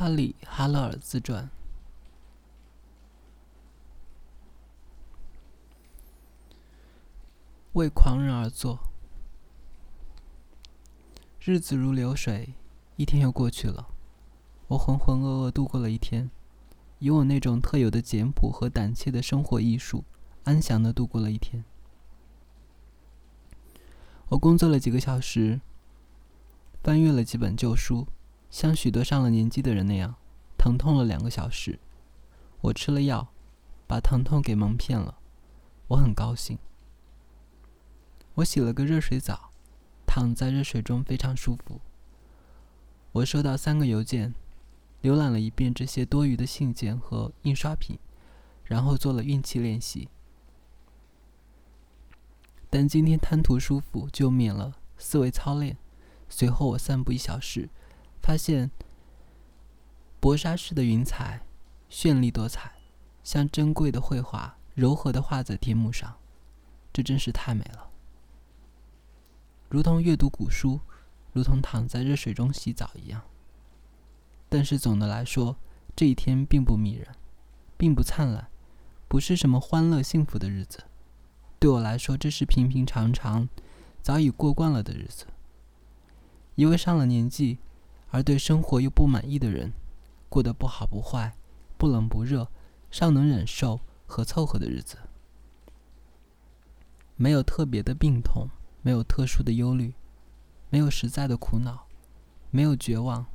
哈里·哈勒尔自传。为狂人而作。日子如流水，一天又过去了。我浑浑噩噩度过了一天，以我那种特有的简朴和胆怯的生活艺术，安详的度过了一天。我工作了几个小时，翻阅了几本旧书，像许多上了年纪的人那样，疼痛了两个小时。我吃了药，把疼痛给蒙骗了。我很高兴。我洗了个热水澡，躺在热水中非常舒服。我收到三个邮件，浏览了一遍这些多余的信件和印刷品，然后做了运气练习。但今天贪图舒服，就免了思维操练。随后我散步一小时，发现薄纱似的云彩，绚丽多彩，像珍贵的绘画，柔和的画在天幕上。这真是太美了。如同阅读古书，如同躺在热水中洗澡一样。但是总的来说，这一天并不迷人，并不灿烂，不是什么欢乐幸福的日子。对我来说，这是平平常常、早已过惯了的日子。一位上了年纪，而对生活又不满意的人，过得不好不坏、不冷不热、尚能忍受和凑合的日子，没有特别的病痛。没有特殊的忧虑，没有实在的苦恼，没有绝望。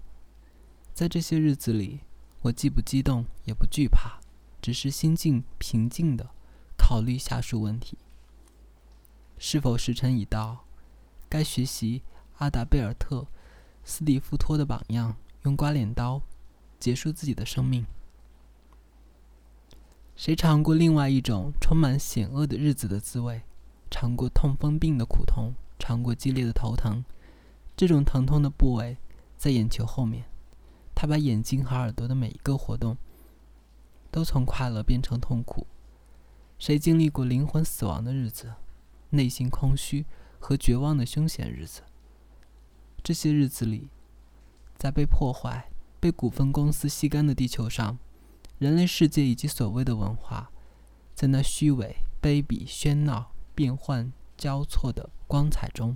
在这些日子里，我既不激动，也不惧怕，只是心境平静的考虑下述问题：是否时辰已到，该学习阿达贝尔特·斯蒂夫托的榜样，用刮脸刀结束自己的生命？谁尝过另外一种充满险恶的日子的滋味？尝过痛风病的苦痛，尝过激烈的头疼。这种疼痛的部位在眼球后面，它把眼睛和耳朵的每一个活动都从快乐变成痛苦。谁经历过灵魂死亡的日子，内心空虚和绝望的凶险日子？这些日子里，在被破坏、被股份公司吸干的地球上，人类世界以及所谓的文化，在那虚伪、卑鄙、喧闹。变幻交错的光彩中，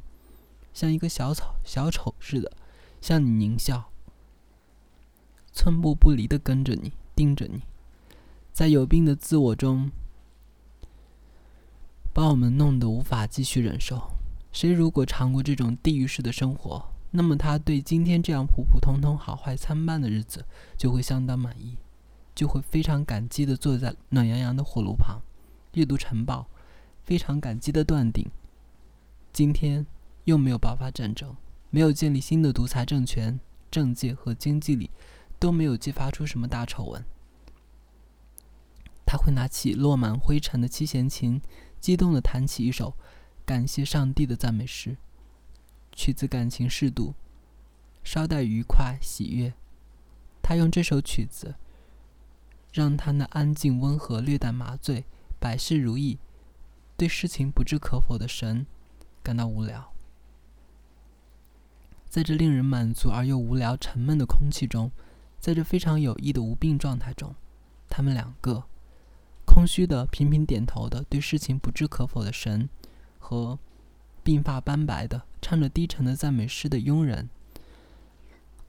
像一个小丑小丑似的向你狞笑，寸步不离的跟着你，盯着你，在有病的自我中，把我们弄得无法继续忍受。谁如果尝过这种地狱式的生活，那么他对今天这样普普通通、好坏参半的日子就会相当满意，就会非常感激的坐在暖洋洋的火炉旁，阅读晨报。非常感激的断定：今天又没有爆发战争，没有建立新的独裁政权，政界和经济里都没有激发出什么大丑闻。他会拿起落满灰尘的七弦琴，激动地弹起一首感谢上帝的赞美诗。曲子感情适度，稍带愉快喜悦。他用这首曲子，让他那安静温和、略带麻醉、百事如意。对事情不置可否的神感到无聊，在这令人满足而又无聊、沉闷的空气中，在这非常有益的无病状态中，他们两个空虚的、频频点头的对事情不置可否的神和鬓发斑白的唱着低沉的赞美诗的佣人，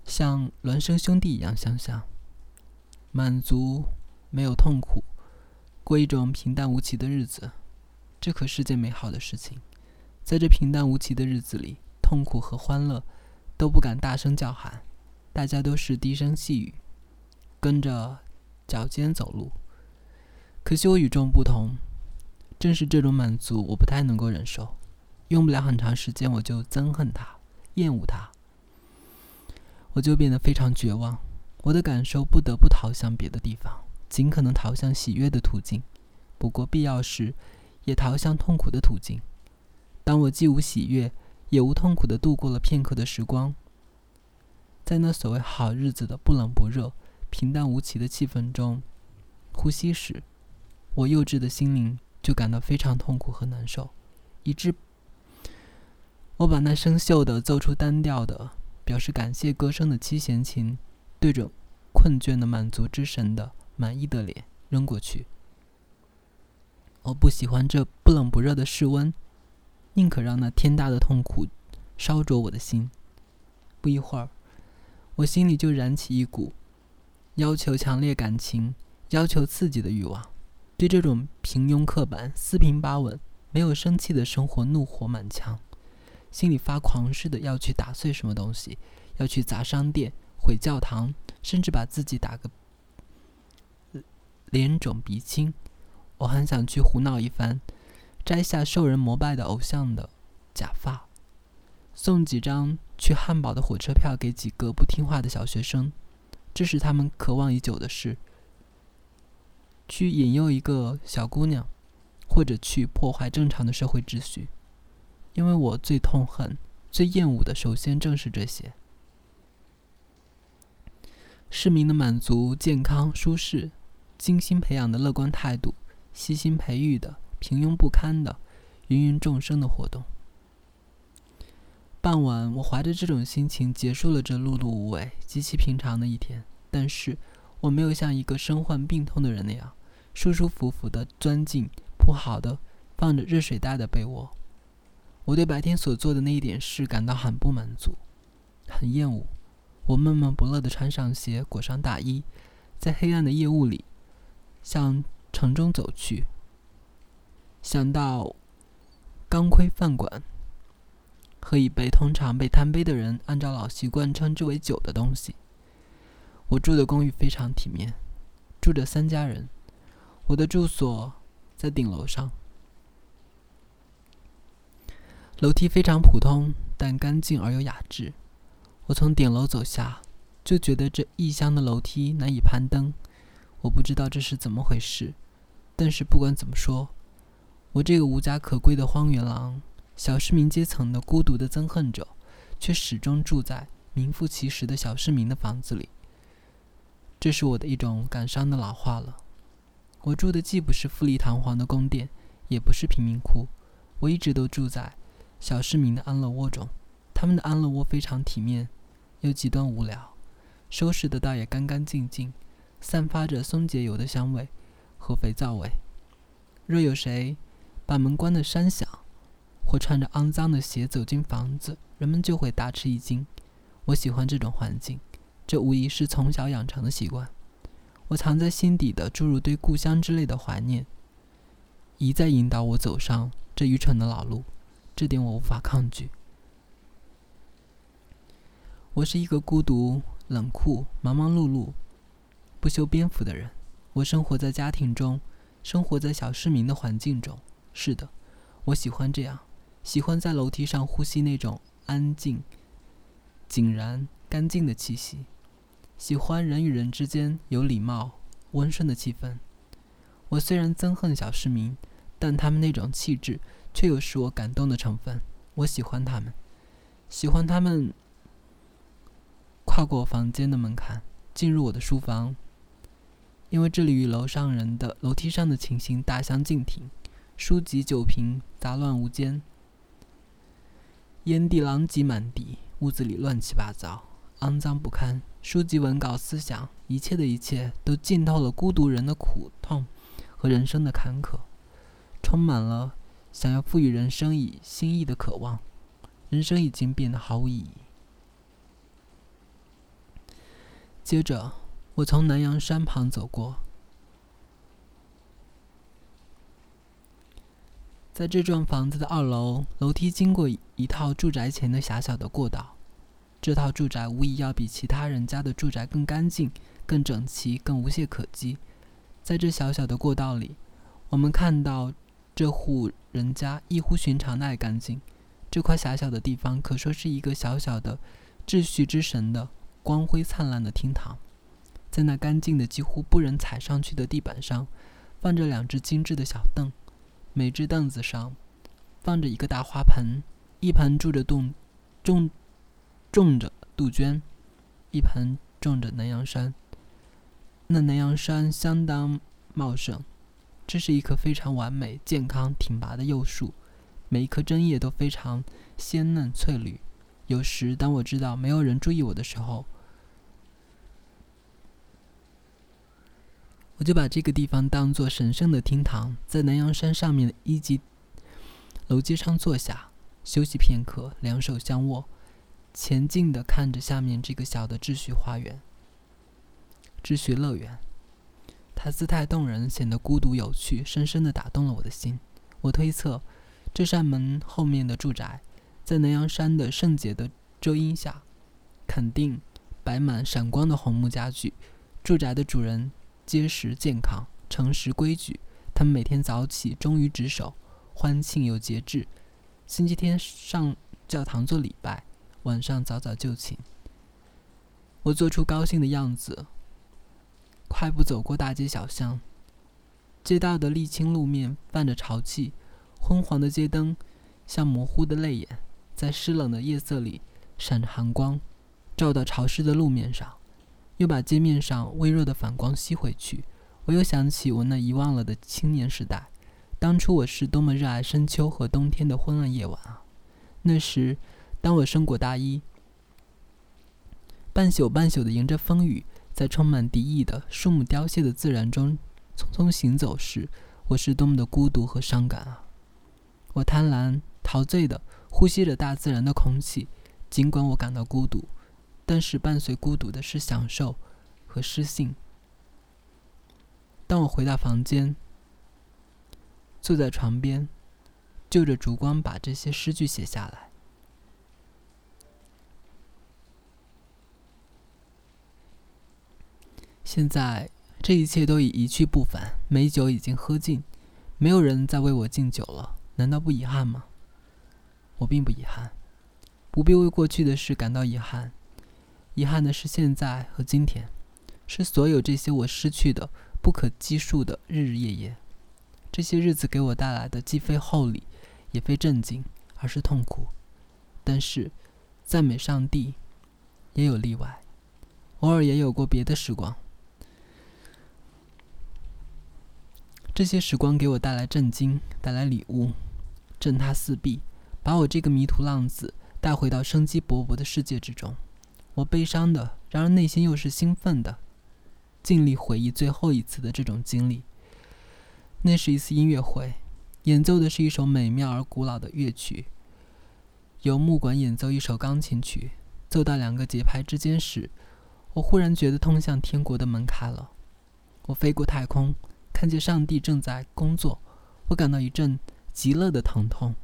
像孪生兄弟一样相像，满足没有痛苦，过一种平淡无奇的日子。这可是件美好的事情，在这平淡无奇的日子里，痛苦和欢乐都不敢大声叫喊，大家都是低声细语，跟着脚尖走路。可惜我与众不同，正是这种满足我不太能够忍受，用不了很长时间我就憎恨它，厌恶它，我就变得非常绝望。我的感受不得不逃向别的地方，尽可能逃向喜悦的途径，不过必要时。也逃向痛苦的途径。当我既无喜悦，也无痛苦的度过了片刻的时光，在那所谓好日子的不冷不热、平淡无奇的气氛中呼吸时，我幼稚的心灵就感到非常痛苦和难受，以致我把那生锈的、奏出单调的、表示感谢歌声的七弦琴，对准困倦的满足之神的满意的脸扔过去。我不喜欢这不冷不热的室温，宁可让那天大的痛苦烧灼我的心。不一会儿，我心里就燃起一股要求强烈感情、要求刺激的欲望。对这种平庸刻板、四平八稳、没有生气的生活，怒火满腔，心里发狂似的要去打碎什么东西，要去砸商店、毁教堂，甚至把自己打个脸肿鼻青。我很想去胡闹一番，摘下受人膜拜的偶像的假发，送几张去汉堡的火车票给几个不听话的小学生，这是他们渴望已久的事。去引诱一个小姑娘，或者去破坏正常的社会秩序，因为我最痛恨、最厌恶的，首先正是这些。市民的满足、健康、舒适、精心培养的乐观态度。悉心培育的、平庸不堪的、芸芸众生的活动。傍晚，我怀着这种心情结束了这碌碌无为、极其平常的一天。但是，我没有像一个身患病痛的人那样，舒舒服服地钻进铺好的、放着热水袋的被窝。我对白天所做的那一点事感到很不满足，很厌恶。我闷闷不乐地穿上鞋，裹上大衣，在黑暗的夜雾里，向。城中走去，想到钢盔饭馆，喝一杯通常被贪杯的人按照老习惯称之为酒的东西。我住的公寓非常体面，住着三家人。我的住所在顶楼上，楼梯非常普通，但干净而又雅致。我从顶楼走下，就觉得这异乡的楼梯难以攀登。我不知道这是怎么回事，但是不管怎么说，我这个无家可归的荒原狼，小市民阶层的孤独的憎恨者，却始终住在名副其实的小市民的房子里。这是我的一种感伤的老化了。我住的既不是富丽堂皇的宫殿，也不是贫民窟，我一直都住在小市民的安乐窝中。他们的安乐窝非常体面，又极端无聊，收拾的倒也干干净净。散发着松节油的香味和肥皂味。若有谁把门关得山响，或穿着肮脏的鞋走进房子，人们就会大吃一惊。我喜欢这种环境，这无疑是从小养成的习惯。我藏在心底的诸如对故乡之类的怀念，一再引导我走上这愚蠢的老路。这点我无法抗拒。我是一个孤独、冷酷、忙忙碌碌。不修边幅的人，我生活在家庭中，生活在小市民的环境中。是的，我喜欢这样，喜欢在楼梯上呼吸那种安静、井然、干净的气息，喜欢人与人之间有礼貌、温顺的气氛。我虽然憎恨小市民，但他们那种气质却有使我感动的成分。我喜欢他们，喜欢他们跨过房间的门槛，进入我的书房。因为这里与楼上人的楼梯上的情形大相径庭，书籍、酒瓶杂乱无间，烟蒂狼藉满地，屋子里乱七八糟，肮脏不堪。书籍、文稿、思想，一切的一切都浸透了孤独人的苦痛和人生的坎坷，充满了想要赋予人生以新意的渴望。人生已经变得毫无意义。接着。我从南阳山旁走过，在这幢房子的二楼，楼梯经过一套住宅前的狭小的过道。这套住宅无疑要比其他人家的住宅更干净、更整齐、更无懈可击。在这小小的过道里，我们看到这户人家异乎寻常的爱干净。这块狭小的地方可说是一个小小的秩序之神的光辉灿烂的厅堂。在那干净的几乎不忍踩上去的地板上，放着两只精致的小凳，每只凳子上放着一个大花盆，一盆种着杜种种着杜鹃，一盆种着南洋山。那南洋山相当茂盛，这是一棵非常完美、健康、挺拔的幼树，每一颗针叶都非常鲜嫩翠绿。有时，当我知道没有人注意我的时候，我就把这个地方当作神圣的厅堂，在南阳山上面的一级楼阶上坐下，休息片刻，两手相握，前进的看着下面这个小的秩序花园、秩序乐园。它姿态动人，显得孤独有趣，深深的打动了我的心。我推测，这扇门后面的住宅，在南阳山的圣洁的遮阴下，肯定摆满闪光的红木家具。住宅的主人结实健康、诚实规矩，他们每天早起忠于职守。欢庆有节制，星期天上教堂做礼拜，晚上早早就寝。我做出高兴的样子，快步走过大街小巷。街道的沥青路面泛着潮气，昏黄的街灯像模糊的泪眼，在湿冷的夜色里闪着寒光，照到潮湿的路面上，又把街面上微弱的反光吸回去。我又想起我那遗忘了的青年时代。当初我是多么热爱深秋和冬天的昏暗夜晚啊！那时，当我身裹大衣，半宿半宿的迎着风雨，在充满敌意的树木凋谢的自然中匆匆行走时，我是多么的孤独和伤感啊！我贪婪陶醉的呼吸着大自然的空气，尽管我感到孤独，但是伴随孤独的是享受和诗性。当我回到房间。坐在床边，就着烛光把这些诗句写下来。现在这一切都已一去不返，美酒已经喝尽，没有人再为我敬酒了。难道不遗憾吗？我并不遗憾，不必为过去的事感到遗憾。遗憾的是现在和今天，是所有这些我失去的不可计数的日日夜夜。这些日子给我带来的既非厚礼，也非震惊，而是痛苦。但是，赞美上帝，也有例外，偶尔也有过别的时光。这些时光给我带来震惊，带来礼物，震塌四壁，把我这个迷途浪子带回到生机勃勃的世界之中。我悲伤的，然而内心又是兴奋的，尽力回忆最后一次的这种经历。那是一次音乐会，演奏的是一首美妙而古老的乐曲。由木管演奏一首钢琴曲，奏到两个节拍之间时，我忽然觉得通向天国的门开了。我飞过太空，看见上帝正在工作，我感到一阵极乐的疼痛。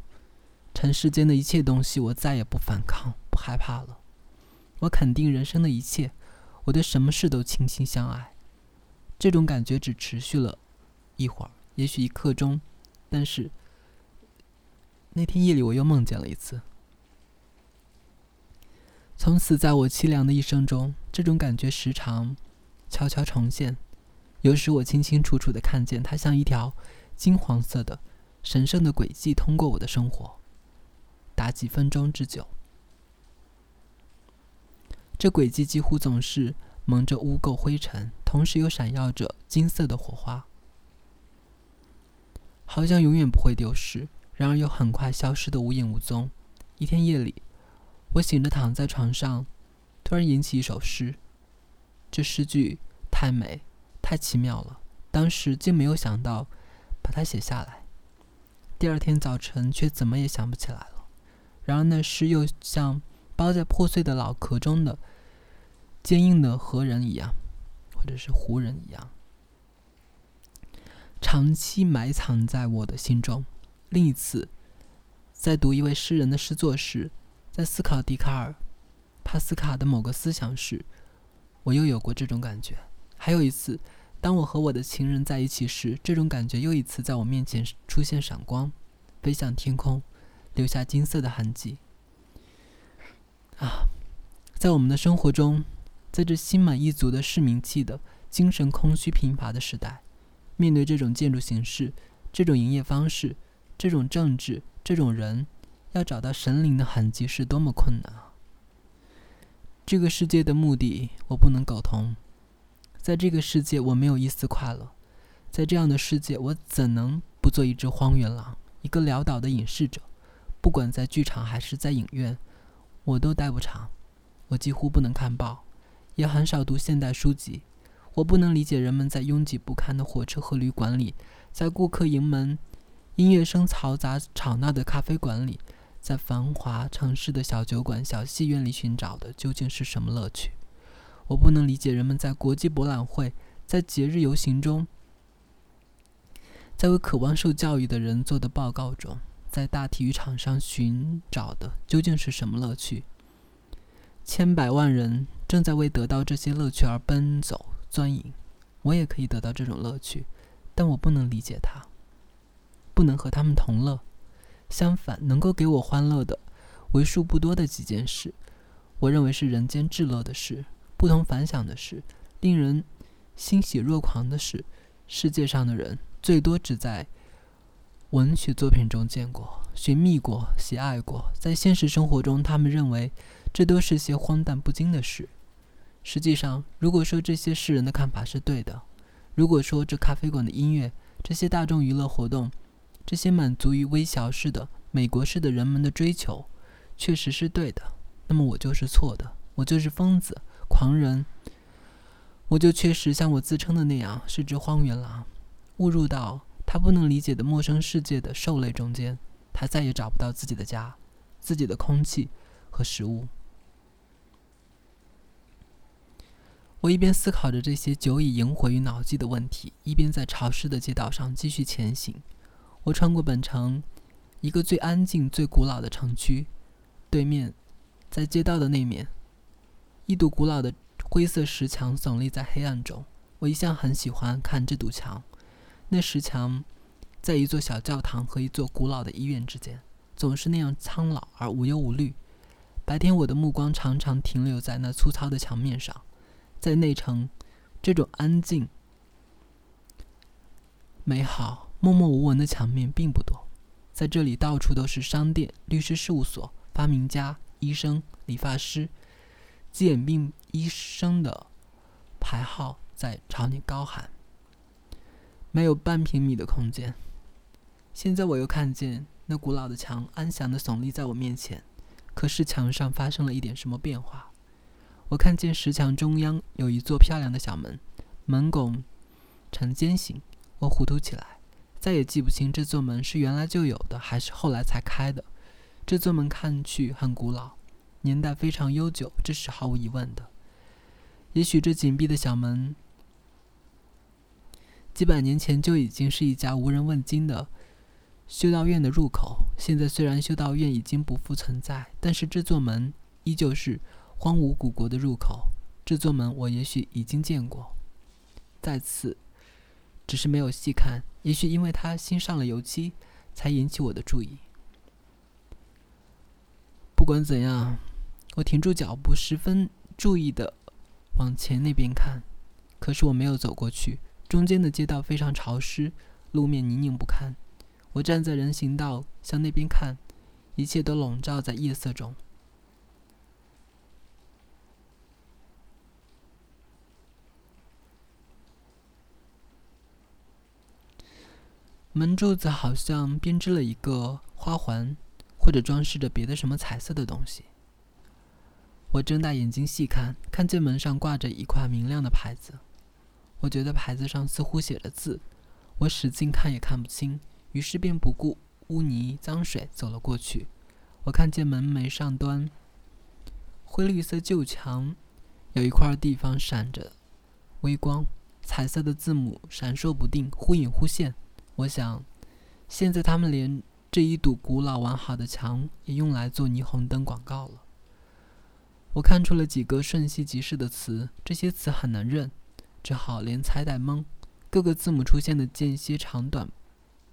尘世间的一切东西，我再也不反抗、不害怕了。我肯定人生的一切，我对什么事都倾心相爱。这种感觉只持续了一会儿。也许一刻钟，但是那天夜里我又梦见了一次。从此，在我凄凉的一生中，这种感觉时常悄悄重现。有时我清清楚楚的看见它，像一条金黄色的神圣的轨迹通过我的生活，达几分钟之久。这轨迹几乎总是蒙着污垢灰尘，同时又闪耀着金色的火花。好像永远不会丢失，然而又很快消失的无影无踪。一天夜里，我醒着躺在床上，突然吟起一首诗。这诗句太美，太奇妙了，当时竟没有想到把它写下来。第二天早晨却怎么也想不起来了。然而那诗又像包在破碎的脑壳中的坚硬的河人一样，或者是湖人一样。长期埋藏在我的心中。另一次，在读一位诗人的诗作时，在思考笛卡尔、帕斯卡的某个思想时，我又有过这种感觉。还有一次，当我和我的情人在一起时，这种感觉又一次在我面前出现闪光，飞向天空，留下金色的痕迹。啊，在我们的生活中，在这心满意足的市民气的精神空虚贫乏的时代。面对这种建筑形式、这种营业方式、这种政治、这种人，要找到神灵的痕迹是多么困难啊！这个世界的目的我不能苟同，在这个世界我没有一丝快乐，在这样的世界我怎能不做一只荒原狼，一个潦倒的隐士者？不管在剧场还是在影院，我都待不长。我几乎不能看报，也很少读现代书籍。我不能理解人们在拥挤不堪的火车和旅馆里，在顾客盈门、音乐声嘈杂吵闹的咖啡馆里，在繁华城市的小酒馆、小戏院里寻找的究竟是什么乐趣？我不能理解人们在国际博览会、在节日游行中，在为渴望受教育的人做的报告中，在大体育场上寻找的究竟是什么乐趣？千百万人正在为得到这些乐趣而奔走钻营，我也可以得到这种乐趣，但我不能理解它，不能和他们同乐。相反，能够给我欢乐的，为数不多的几件事，我认为是人间至乐的事。不同凡响的事，令人欣喜若狂的事，世界上的人最多只在文学作品中见过、寻觅过、喜爱过，在现实生活中，他们认为这都是些荒诞不经的事。实际上，如果说这些世人的看法是对的，如果说这咖啡馆的音乐、这些大众娱乐活动、这些满足于微小式的美国式的人们的追求，确实是对的，那么我就是错的，我就是疯子。狂人，我就确实像我自称的那样，是只荒原狼，误入到他不能理解的陌生世界的兽类中间，他再也找不到自己的家、自己的空气和食物。我一边思考着这些久已萦回于脑际的问题，一边在潮湿的街道上继续前行。我穿过本城一个最安静、最古老的城区，对面，在街道的那面。一堵古老的灰色石墙耸立在黑暗中。我一向很喜欢看这堵墙。那石墙在一座小教堂和一座古老的医院之间，总是那样苍老而无忧无虑。白天，我的目光常常停留在那粗糙的墙面上。在内城，这种安静、美好、默默无闻的墙面并不多。在这里，到处都是商店、律师事务所、发明家、医生、理发师。眼病医生的牌号在朝你高喊。没有半平米的空间。现在我又看见那古老的墙安详的耸立在我面前，可是墙上发生了一点什么变化。我看见石墙中央有一座漂亮的小门，门拱呈尖形。我糊涂起来，再也记不清这座门是原来就有的，还是后来才开的。这座门看去很古老。年代非常悠久，这是毫无疑问的。也许这紧闭的小门，几百年前就已经是一家无人问津的修道院的入口。现在虽然修道院已经不复存在，但是这座门依旧是荒芜古国的入口。这座门我也许已经见过，再次，只是没有细看。也许因为它新上了油漆，才引起我的注意。不管怎样。我停住脚步，十分注意的往前那边看，可是我没有走过去。中间的街道非常潮湿，路面泥泞不堪。我站在人行道向那边看，一切都笼罩在夜色中。门柱子好像编织了一个花环，或者装饰着别的什么彩色的东西。我睁大眼睛细看，看见门上挂着一块明亮的牌子。我觉得牌子上似乎写着字，我使劲看也看不清，于是便不顾污泥脏水走了过去。我看见门楣上端灰绿色旧墙有一块地方闪着微光，彩色的字母闪烁不定，忽隐忽现。我想，现在他们连这一堵古老完好的墙也用来做霓虹灯广告了。我看出了几个瞬息即逝的词，这些词很难认，只好连猜带蒙。各个字母出现的间歇长短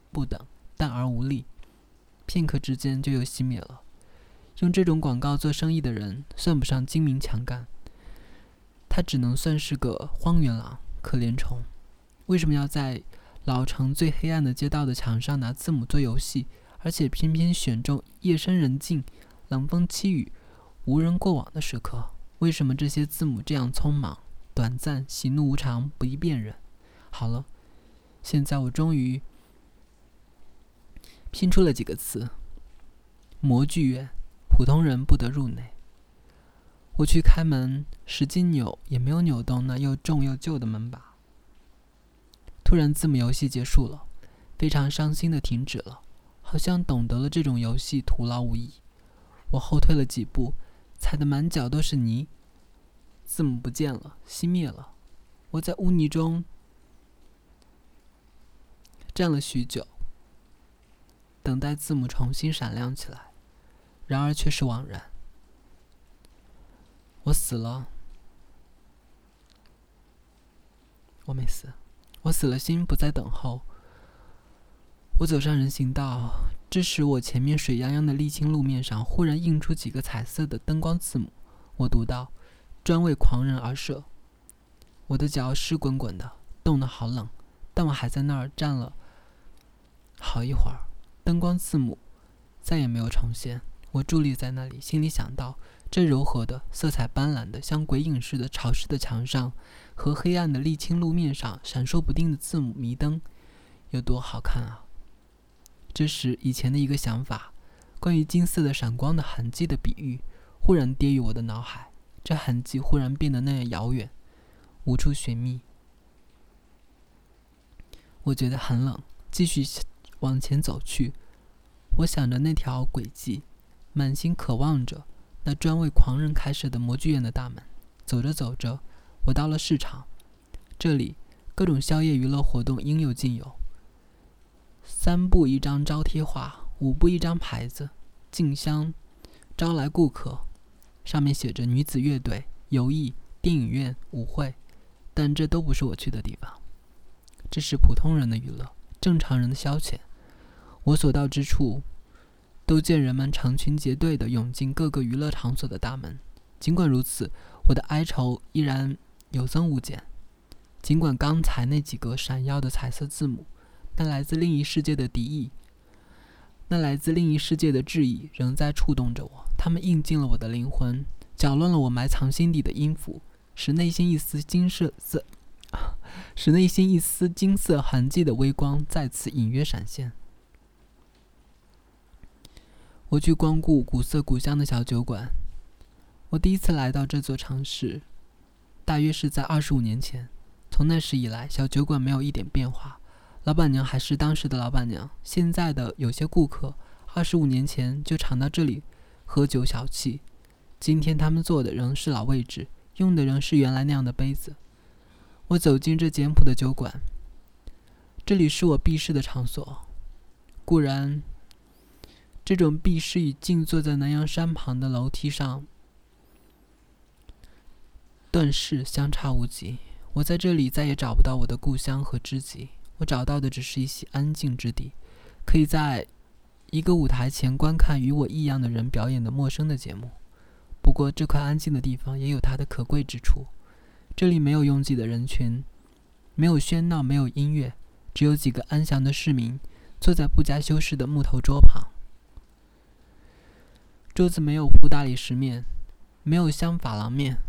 不等，淡而无力，片刻之间就又熄灭了。用这种广告做生意的人算不上精明强干，他只能算是个荒原狼、可怜虫。为什么要在老城最黑暗的街道的墙上拿字母做游戏，而且偏偏选中夜深人静、冷风凄雨？无人过往的时刻，为什么这些字母这样匆忙、短暂、喜怒无常、不易辨认？好了，现在我终于拼出了几个词：模具院，普通人不得入内。我去开门，使劲扭也没有扭动那又重又旧的门把。突然，字母游戏结束了，非常伤心的停止了，好像懂得了这种游戏徒劳无益。我后退了几步，踩得满脚都是泥。字母不见了，熄灭了。我在污泥中站了许久，等待字母重新闪亮起来，然而却是枉然。我死了，我没死，我死了心不再等候。我走上人行道，这时我前面水泱泱的沥青路面上忽然映出几个彩色的灯光字母，我读到：“专为狂人而设。”我的脚湿滚滚的，冻得好冷，但我还在那儿站了好一会儿。灯光字母再也没有重现，我伫立在那里，心里想到。这柔和的、色彩斑斓的、像鬼影似的潮湿的墙上，和黑暗的沥青路面上闪烁不定的字母迷灯，有多好看啊！这时，以前的一个想法，关于金色的闪光的痕迹的比喻，忽然跌于我的脑海。这痕迹忽然变得那样遥远，无处寻觅。我觉得很冷，继续往前走去。我想着那条轨迹，满心渴望着。那专为狂人开设的模具院的大门，走着走着，我到了市场。这里各种宵夜娱乐活动应有尽有。三步一张招贴画，五步一张牌子，竞相招来顾客，上面写着女子乐队、游艺、电影院、舞会，但这都不是我去的地方。这是普通人的娱乐，正常人的消遣。我所到之处。都见人们成群结队地涌进各个娱乐场所的大门。尽管如此，我的哀愁依然有增无减。尽管刚才那几个闪耀的彩色字母，那来自另一世界的敌意，那来自另一世界的质疑，仍在触动着我。它们印进了我的灵魂，搅乱了我埋藏心底的音符，使内心一丝金色色，使内心一丝金色痕迹的微光再次隐约闪现。我去光顾古色古香的小酒馆。我第一次来到这座城市，大约是在二十五年前。从那时以来，小酒馆没有一点变化，老板娘还是当时的老板娘。现在的有些顾客，二十五年前就常到这里喝酒小憩。今天他们坐的仍是老位置，用的仍是原来那样的杯子。我走进这简朴的酒馆，这里是我避世的场所。固然。这种避世与静坐在南阳山旁的楼梯上，顿时相差无几。我在这里再也找不到我的故乡和知己，我找到的只是一些安静之地，可以在一个舞台前观看与我异样的人表演的陌生的节目。不过，这块安静的地方也有它的可贵之处。这里没有拥挤的人群，没有喧闹，没有音乐，只有几个安详的市民坐在不加修饰的木头桌旁。桌子没有铺大理石面，没有镶珐琅面，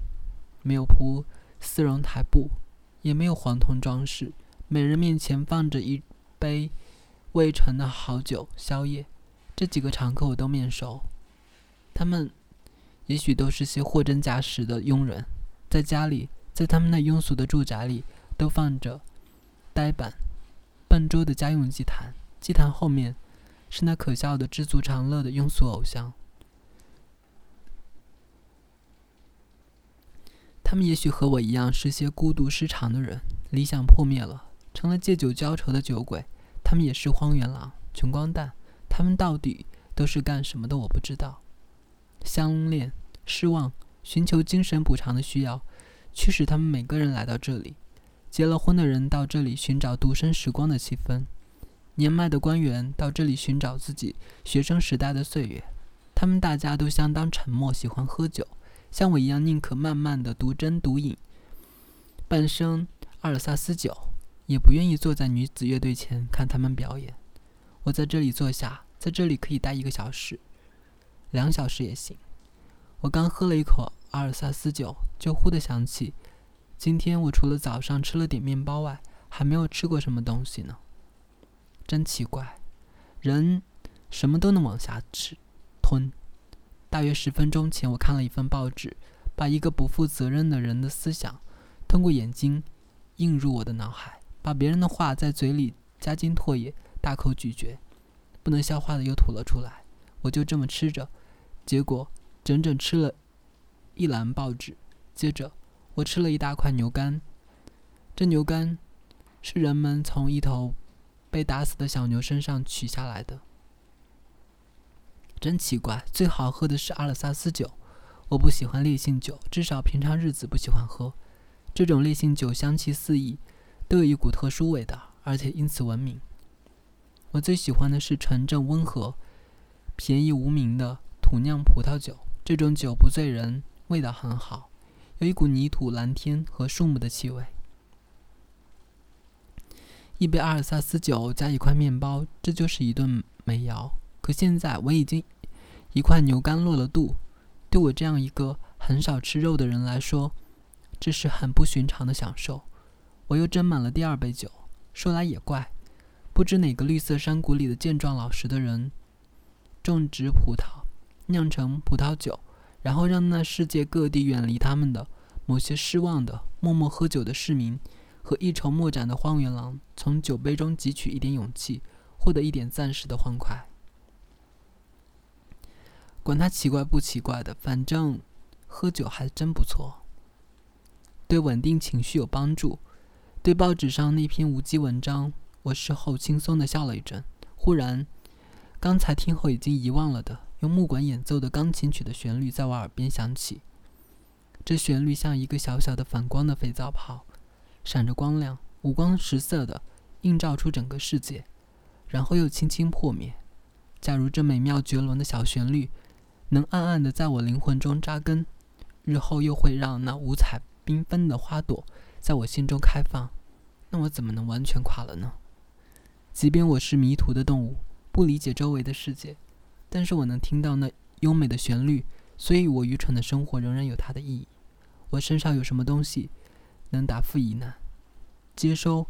没有铺丝绒台布，也没有黄铜装饰。每人面前放着一杯未成的好酒、宵夜。这几个常客我都面熟，他们也许都是些货真价实的佣人。在家里，在他们那庸俗的住宅里，都放着呆板、笨拙的家用祭坛。祭坛后面是那可笑的知足常乐的庸俗偶像。他们也许和我一样是些孤独失常的人，理想破灭了，成了借酒浇愁的酒鬼。他们也是荒原狼、穷光蛋。他们到底都是干什么的？我不知道。相恋、失望、寻求精神补偿的需要，驱使他们每个人来到这里。结了婚的人到这里寻找独身时光的气氛，年迈的官员到这里寻找自己学生时代的岁月。他们大家都相当沉默，喜欢喝酒。像我一样，宁可慢慢的独斟独饮，半生阿尔萨斯酒，也不愿意坐在女子乐队前看他们表演。我在这里坐下，在这里可以待一个小时，两小时也行。我刚喝了一口阿尔萨斯酒，就忽地想起，今天我除了早上吃了点面包外，还没有吃过什么东西呢。真奇怪，人什么都能往下吃，吞。大约十分钟前，我看了一份报纸，把一个不负责任的人的思想通过眼睛映入我的脑海，把别人的话在嘴里加筋唾液，大口咀嚼，不能消化的又吐了出来。我就这么吃着，结果整整吃了一篮报纸。接着，我吃了一大块牛肝。这牛肝是人们从一头被打死的小牛身上取下来的。真奇怪，最好喝的是阿尔萨斯酒。我不喜欢烈性酒，至少平常日子不喜欢喝。这种烈性酒香气四溢，都有一股特殊味道，而且因此闻名。我最喜欢的是纯正温和。便宜无名的土酿葡萄酒，这种酒不醉人，味道很好，有一股泥土、蓝天和树木的气味。一杯阿尔萨斯酒加一块面包，这就是一顿美肴。可现在我已经一块牛肝落了肚，对我这样一个很少吃肉的人来说，这是很不寻常的享受。我又斟满了第二杯酒。说来也怪，不知哪个绿色山谷里的健壮老实的人。种植葡萄，酿成葡萄酒，然后让那世界各地远离他们的某些失望的、默默喝酒的市民和一筹莫展的荒原狼，从酒杯中汲取一点勇气，获得一点暂时的欢快。管他奇怪不奇怪的，反正喝酒还真不错，对稳定情绪有帮助。对报纸上那篇无稽文章，我事后轻松地笑了一阵，忽然。刚才听后已经遗忘了的，用木管演奏的钢琴曲的旋律在我耳边响起。这旋律像一个小小的反光的肥皂泡，闪着光亮，五光十色的映照出整个世界，然后又轻轻破灭。假如这美妙绝伦的小旋律能暗暗的在我灵魂中扎根，日后又会让那五彩缤纷的花朵在我心中开放，那我怎么能完全垮了呢？即便我是迷途的动物。不理解周围的世界，但是我能听到那优美的旋律，所以我愚蠢的生活仍然有它的意义。我身上有什么东西能答复疑难，接收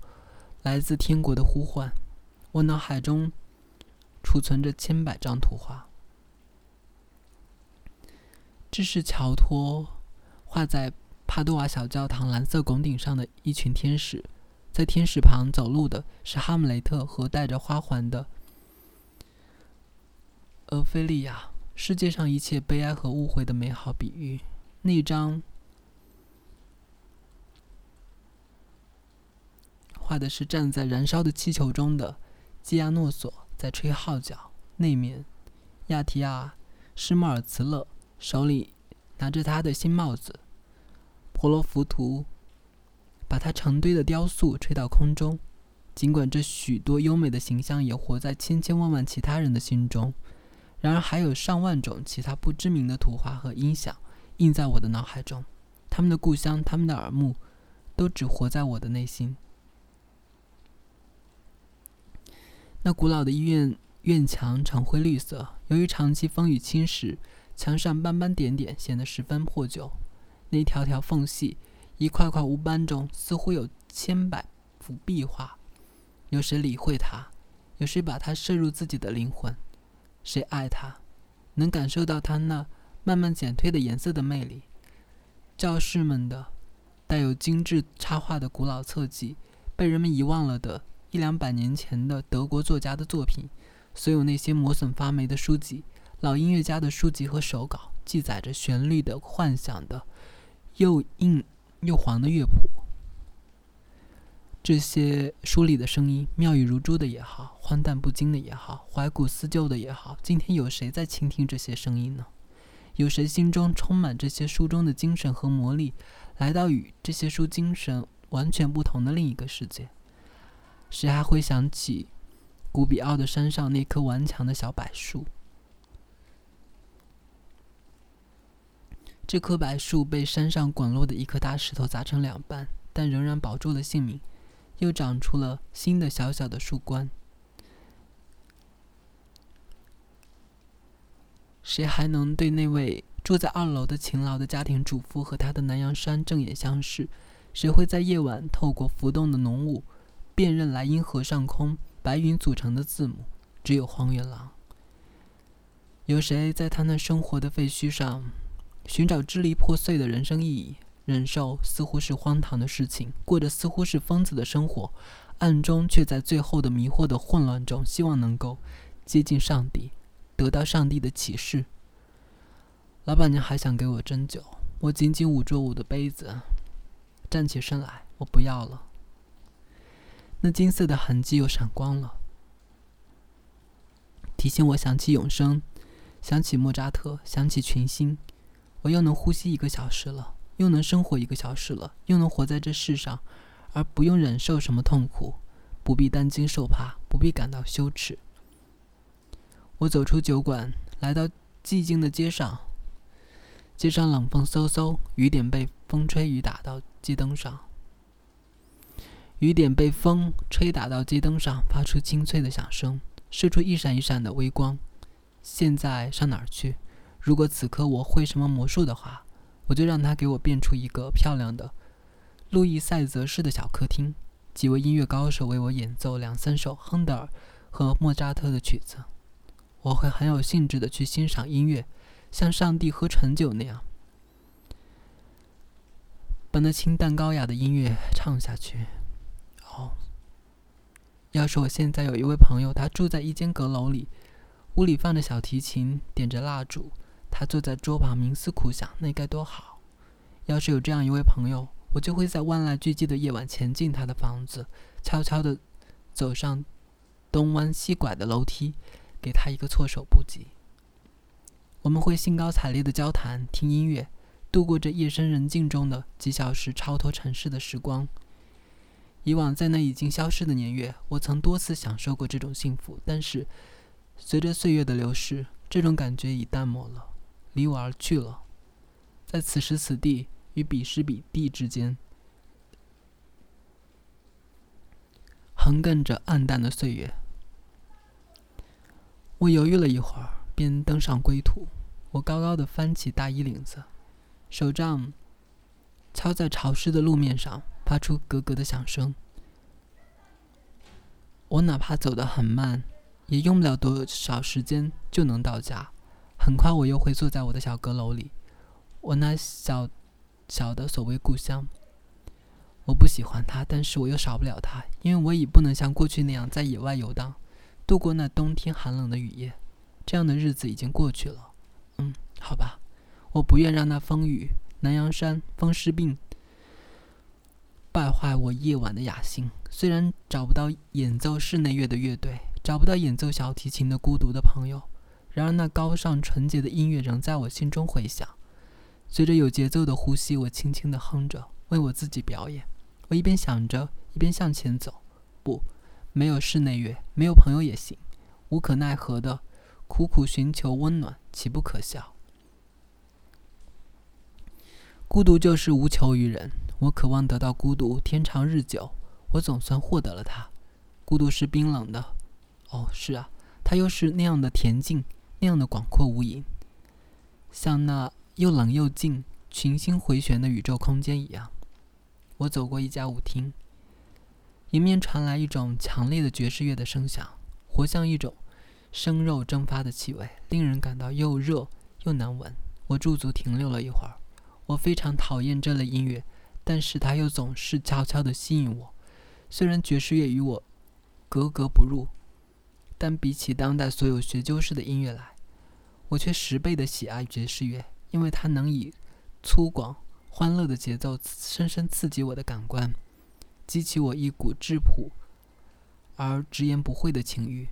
来自天国的呼唤？我脑海中储存着千百张图画，这是乔托画在帕多瓦小教堂蓝色拱顶上的一群天使，在天使旁走路的是哈姆雷特和戴着花环的。俄菲利亚，世界上一切悲哀和误会的美好比喻。那张画的是站在燃烧的气球中的基亚诺索在吹号角。那面，亚提亚施莫尔茨勒手里拿着他的新帽子。婆罗浮屠把他成堆的雕塑吹到空中。尽管这许多优美的形象也活在千千万万其他人的心中。然而，还有上万种其他不知名的图画和音响印在我的脑海中，他们的故乡，他们的耳目，都只活在我的内心。那古老的医院院墙呈灰绿色，由于长期风雨侵蚀，墙上斑斑点点，显得十分破旧。一条条缝隙，一块块无斑中，似乎有千百幅壁画。有谁理会它？有谁把它摄入自己的灵魂？谁爱它，能感受到它那慢慢减退的颜色的魅力？教室们的带有精致插画的古老册记，被人们遗忘了的一两百年前的德国作家的作品，所有那些磨损发霉的书籍，老音乐家的书籍和手稿，记载着旋律的幻想的又硬又黄的乐谱。这些书里的声音，妙语如珠的也好，荒诞不经的也好，怀古思旧的也好，今天有谁在倾听这些声音呢？有谁心中充满这些书中的精神和魔力，来到与这些书精神完全不同的另一个世界？谁还会想起古比奥的山上那棵顽强的小柏树？这棵柏树被山上滚落的一颗大石头砸成两半，但仍然保住了性命。又长出了新的小小的树冠。谁还能对那位住在二楼的勤劳的家庭主妇和他的南洋山正眼相视？谁会在夜晚透过浮动的浓雾辨认莱茵河上空白云组成的字母？只有荒原狼。有谁在他那生活的废墟上寻找支离破碎的人生意义，忍受似乎是荒唐的事情，过着似乎是疯子的生活，暗中却在最后的迷惑的混乱中，希望能够接近上帝，得到上帝的启示。老板娘还想给我斟酒，我紧紧捂住我的杯子，站起身来，我不要了。那金色的痕迹又闪光了，提醒我想起永生，想起莫扎特，想起群星。我又能呼吸一个小时了，又能生活一个小时了，又能活在这世上，而不用忍受什么痛苦，不必担惊受怕，不必感到羞耻。我走出酒馆，来到寂静的街上。街上冷风嗖嗖，雨点被风吹雨打到街灯上。雨点被风吹打到街灯上，发出清脆的响声，射出一闪一闪的微光。现在上哪儿去？如果此刻我会什么魔术的话，我就让他给我变出一个漂亮的路易塞泽式的小客厅，几位音乐高手为我演奏两三首亨德尔和莫扎特的曲子，我会很有兴致的去欣赏音乐，像上帝喝醇酒那样，把那清淡高雅的音乐唱下去。哦，要是我现在有一位朋友，他住在一间阁楼里，屋里放着小提琴，点着蜡烛。他坐在桌旁冥思苦想，那该多好！要是有这样一位朋友，我就会在万籁俱寂的夜晚前进他的房子，悄悄地走上东弯西拐的楼梯，给他一个措手不及。我们会兴高采烈地交谈、听音乐，度过这夜深人静中的几小时超脱尘世的时光。以往在那已经消失的年月，我曾多次享受过这种幸福，但是随着岁月的流逝，这种感觉已淡漠了。离我而去了，在此时此地与彼时彼地之间，横亘着暗淡的岁月。我犹豫了一会儿，便登上归途。我高高的翻起大衣领子，手杖敲在潮湿的路面上，发出咯咯的响声。我哪怕走得很慢，也用不了多少时间就能到家。很快，我又会坐在我的小阁楼里，我那小小的所谓故乡。我不喜欢它，但是我又少不了它，因为我已不能像过去那样在野外游荡，度过那冬天寒冷的雨夜。这样的日子已经过去了。嗯，好吧，我不愿让那风雨、南阳山、风湿病败坏我夜晚的雅兴。虽然找不到演奏室内乐的乐队，找不到演奏小提琴的孤独的朋友。然而，那高尚纯洁的音乐仍在我心中回响。随着有节奏的呼吸，我轻轻地哼着，为我自己表演。我一边想着，一边向前走。不，没有室内乐，没有朋友也行。无可奈何的苦苦寻求温暖，岂不可笑？孤独就是无求于人。我渴望得到孤独，天长日久。我总算获得了它。孤独是冰冷的。哦，是啊，它又是那样的恬静。那样的广阔无垠，像那又冷又静、群星回旋的宇宙空间一样。我走过一家舞厅，迎面传来一种强烈的爵士乐的声响，活像一种生肉蒸发的气味，令人感到又热又难闻。我驻足停留了一会儿。我非常讨厌这类音乐，但是它又总是悄悄地吸引我。虽然爵士乐与我格格不入，但比起当代所有学究式的音乐来，我却十倍的喜爱爵士乐，因为它能以粗犷、欢乐的节奏深深刺激我的感官，激起我一股质朴而直言不讳的情欲。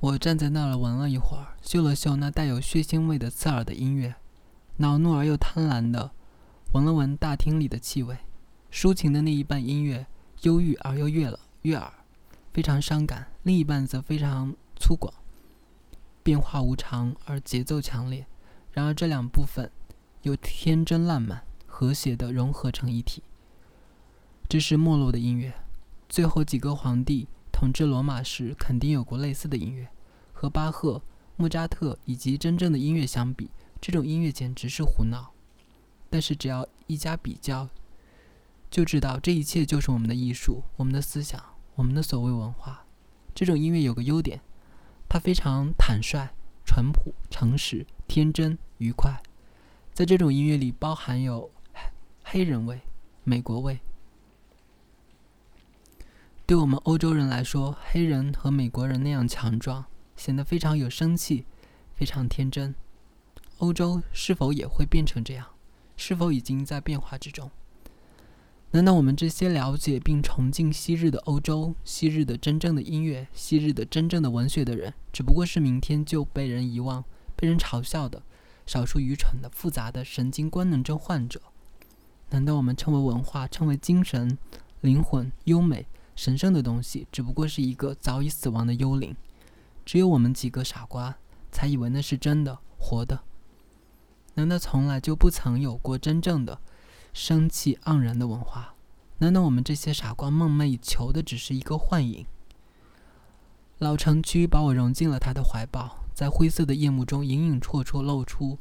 我站在那儿闻了一会儿，嗅了嗅那带有血腥味的刺耳的音乐，恼怒而又贪婪的闻了闻大厅里的气味，抒情的那一半音乐。忧郁而又悦了悦耳，非常伤感；另一半则非常粗犷，变化无常而节奏强烈。然而这两部分又天真烂漫、和谐地融合成一体。这是没落的音乐。最后几个皇帝统治罗马时，肯定有过类似的音乐。和巴赫、莫扎特以及真正的音乐相比，这种音乐简直是胡闹。但是只要一加比较。就知道这一切就是我们的艺术，我们的思想，我们的所谓文化。这种音乐有个优点，它非常坦率、淳朴、诚实、天真、愉快。在这种音乐里，包含有黑人味、美国味。对我们欧洲人来说，黑人和美国人那样强壮，显得非常有生气，非常天真。欧洲是否也会变成这样？是否已经在变化之中？难道我们这些了解并崇敬昔日的欧洲、昔日的真正的音乐、昔日的真正的文学的人，只不过是明天就被人遗忘、被人嘲笑的少数愚蠢的、复杂的神经官能症患者？难道我们称为文化、称为精神、灵魂、优美？神圣的东西只不过是一个早已死亡的幽灵，只有我们几个傻瓜才以为那是真的、活的。难道从来就不曾有过真正的生气盎然的文化？难道我们这些傻瓜梦寐以求的只是一个幻影？老城区把我融进了他的怀抱，在灰色的夜幕中隐隐绰绰露出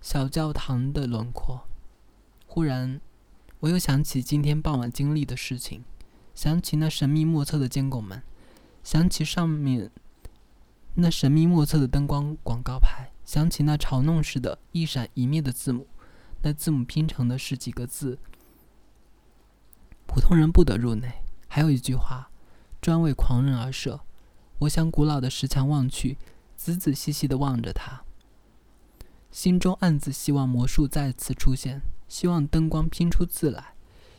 小教堂的轮廓。忽然，我又想起今天傍晚经历的事情。想起那神秘莫测的监拱门，想起上面那神秘莫测的灯光广告牌，想起那嘲弄似的一闪一灭的字母，那字母拼成的是几个字：普通人不得入内。还有一句话，专为狂人而设。我向古老的石墙望去，仔仔细细地望着它，心中暗自希望魔术再次出现，希望灯光拼出字来。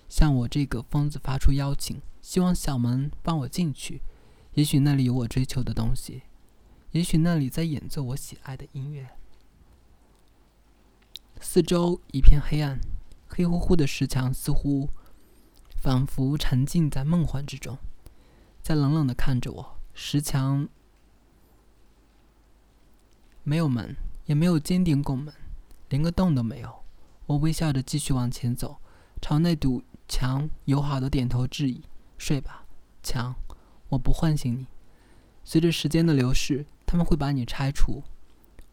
向我这个疯子发出邀请，希望小门帮我进去。也许那里有我追求的东西，也许那里在演奏我喜爱的音乐。四周一片黑暗，黑乎乎的石墙似乎仿佛沉浸在梦幻之中，在冷冷的看着我。石墙没有门，也没有坚定拱门，连个洞都没有。我微笑着继续往前走，朝那堵。墙友好的点头致意，睡吧，墙，我不唤醒你。随着时间的流逝，他们会把你拆除，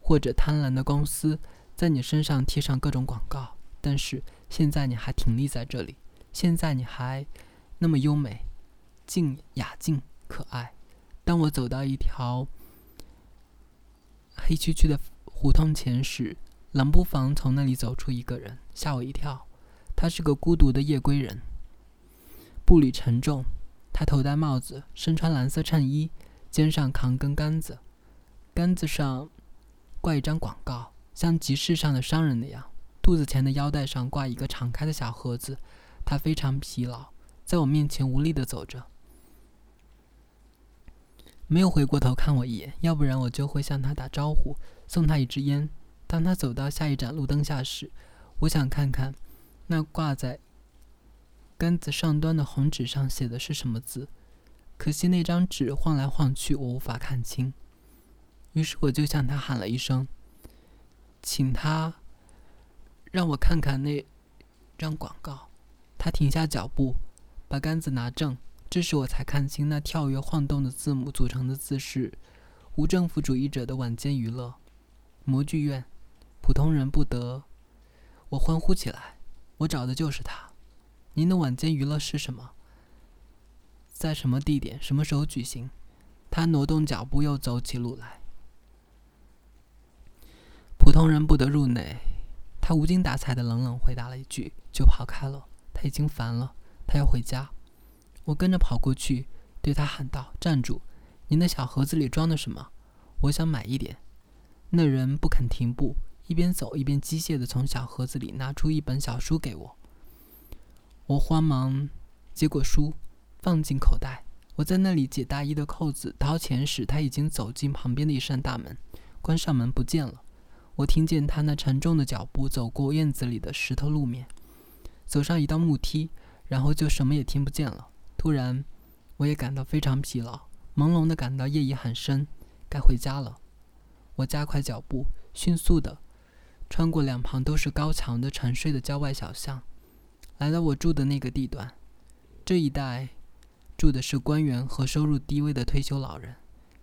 或者贪婪的公司在你身上贴上各种广告。但是现在你还挺立在这里，现在你还那么优美、静雅静、可爱。当我走到一条黑黢黢的胡同前时，冷不防从那里走出一个人，吓我一跳。他是个孤独的夜归人，步履沉重。他头戴帽子，身穿蓝色衬衣，肩上扛根杆子，杆子上挂一张广告，像集市上的商人那样。肚子前的腰带上挂一个敞开的小盒子。他非常疲劳，在我面前无力地走着，没有回过头看我一眼，要不然我就会向他打招呼，送他一支烟。当他走到下一盏路灯下时，我想看看。那挂在杆子上端的红纸上写的是什么字？可惜那张纸晃来晃去，我无法看清。于是我就向他喊了一声，请他让我看看那张广告。他停下脚步，把杆子拿正。这时我才看清，那跳跃晃动的字母组成的字是“无政府主义者的晚间娱乐，模具院，普通人不得”。我欢呼起来。我找的就是他。您的晚间娱乐是什么？在什么地点？什么时候举行？他挪动脚步，又走起路来。普通人不得入内。他无精打采的冷冷回答了一句，就跑开了。他已经烦了，他要回家。我跟着跑过去，对他喊道：“站住！您的小盒子里装的什么？我想买一点。”那人不肯停步。一边走一边机械地从小盒子里拿出一本小书给我。我慌忙接过书，放进口袋。我在那里解大衣的扣子，掏钱时，他已经走进旁边的一扇大门，关上门不见了。我听见他那沉重的脚步走过院子里的石头路面，走上一道木梯，然后就什么也听不见了。突然，我也感到非常疲劳，朦胧地感到夜已很深，该回家了。我加快脚步，迅速地。穿过两旁都是高墙的沉睡的郊外小巷，来到我住的那个地段。这一带住的是官员和收入低微的退休老人。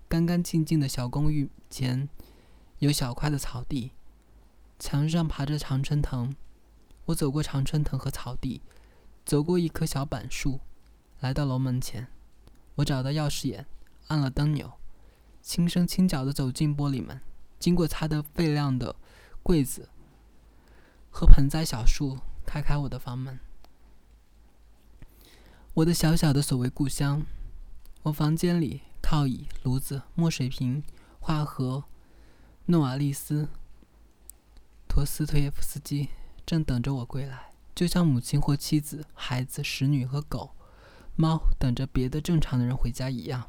干干净净的小公寓前有小块的草地，墙上爬着常春藤。我走过常春藤和草地，走过一棵小柏树，来到楼门前。我找到钥匙眼，按了灯钮，轻声轻脚的走进玻璃门，经过擦得费亮的柜子和盆栽小树，开开我的房门。我的小小的所谓故乡，我房间里靠椅、炉子、墨水瓶、画盒、诺瓦利斯、托斯托耶夫斯基正等着我归来，就像母亲或妻子、孩子、使女和狗。猫等着别的正常的人回家一样。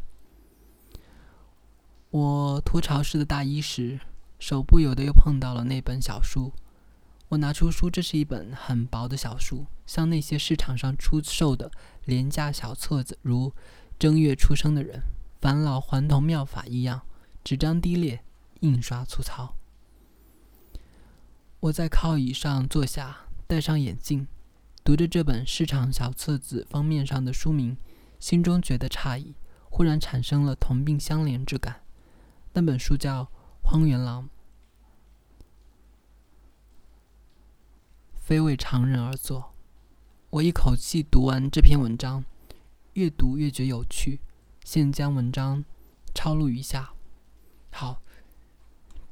我脱潮湿的大衣时，手不由得又碰到了那本小书。我拿出书，这是一本很薄的小书，像那些市场上出售的廉价小册子，如《正月出生的人》《返老还童妙法》一样，纸张低劣，印刷粗糙。我在靠椅上坐下，戴上眼镜。读着这本市场小册子封面上的书名，心中觉得诧异，忽然产生了同病相怜之感。那本书叫《荒原狼》，非为常人而作。我一口气读完这篇文章，越读越觉有趣。现将文章抄录一下。好，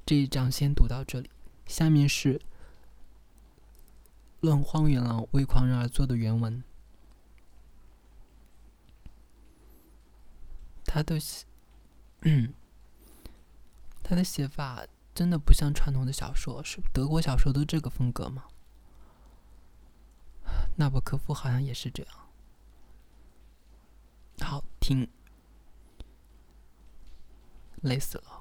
这一章先读到这里，下面是。论荒原狼为狂人而作的原文，他的写，他的写法真的不像传统的小说，是德国小说都这个风格吗？纳博科夫好像也是这样。好听，累死了。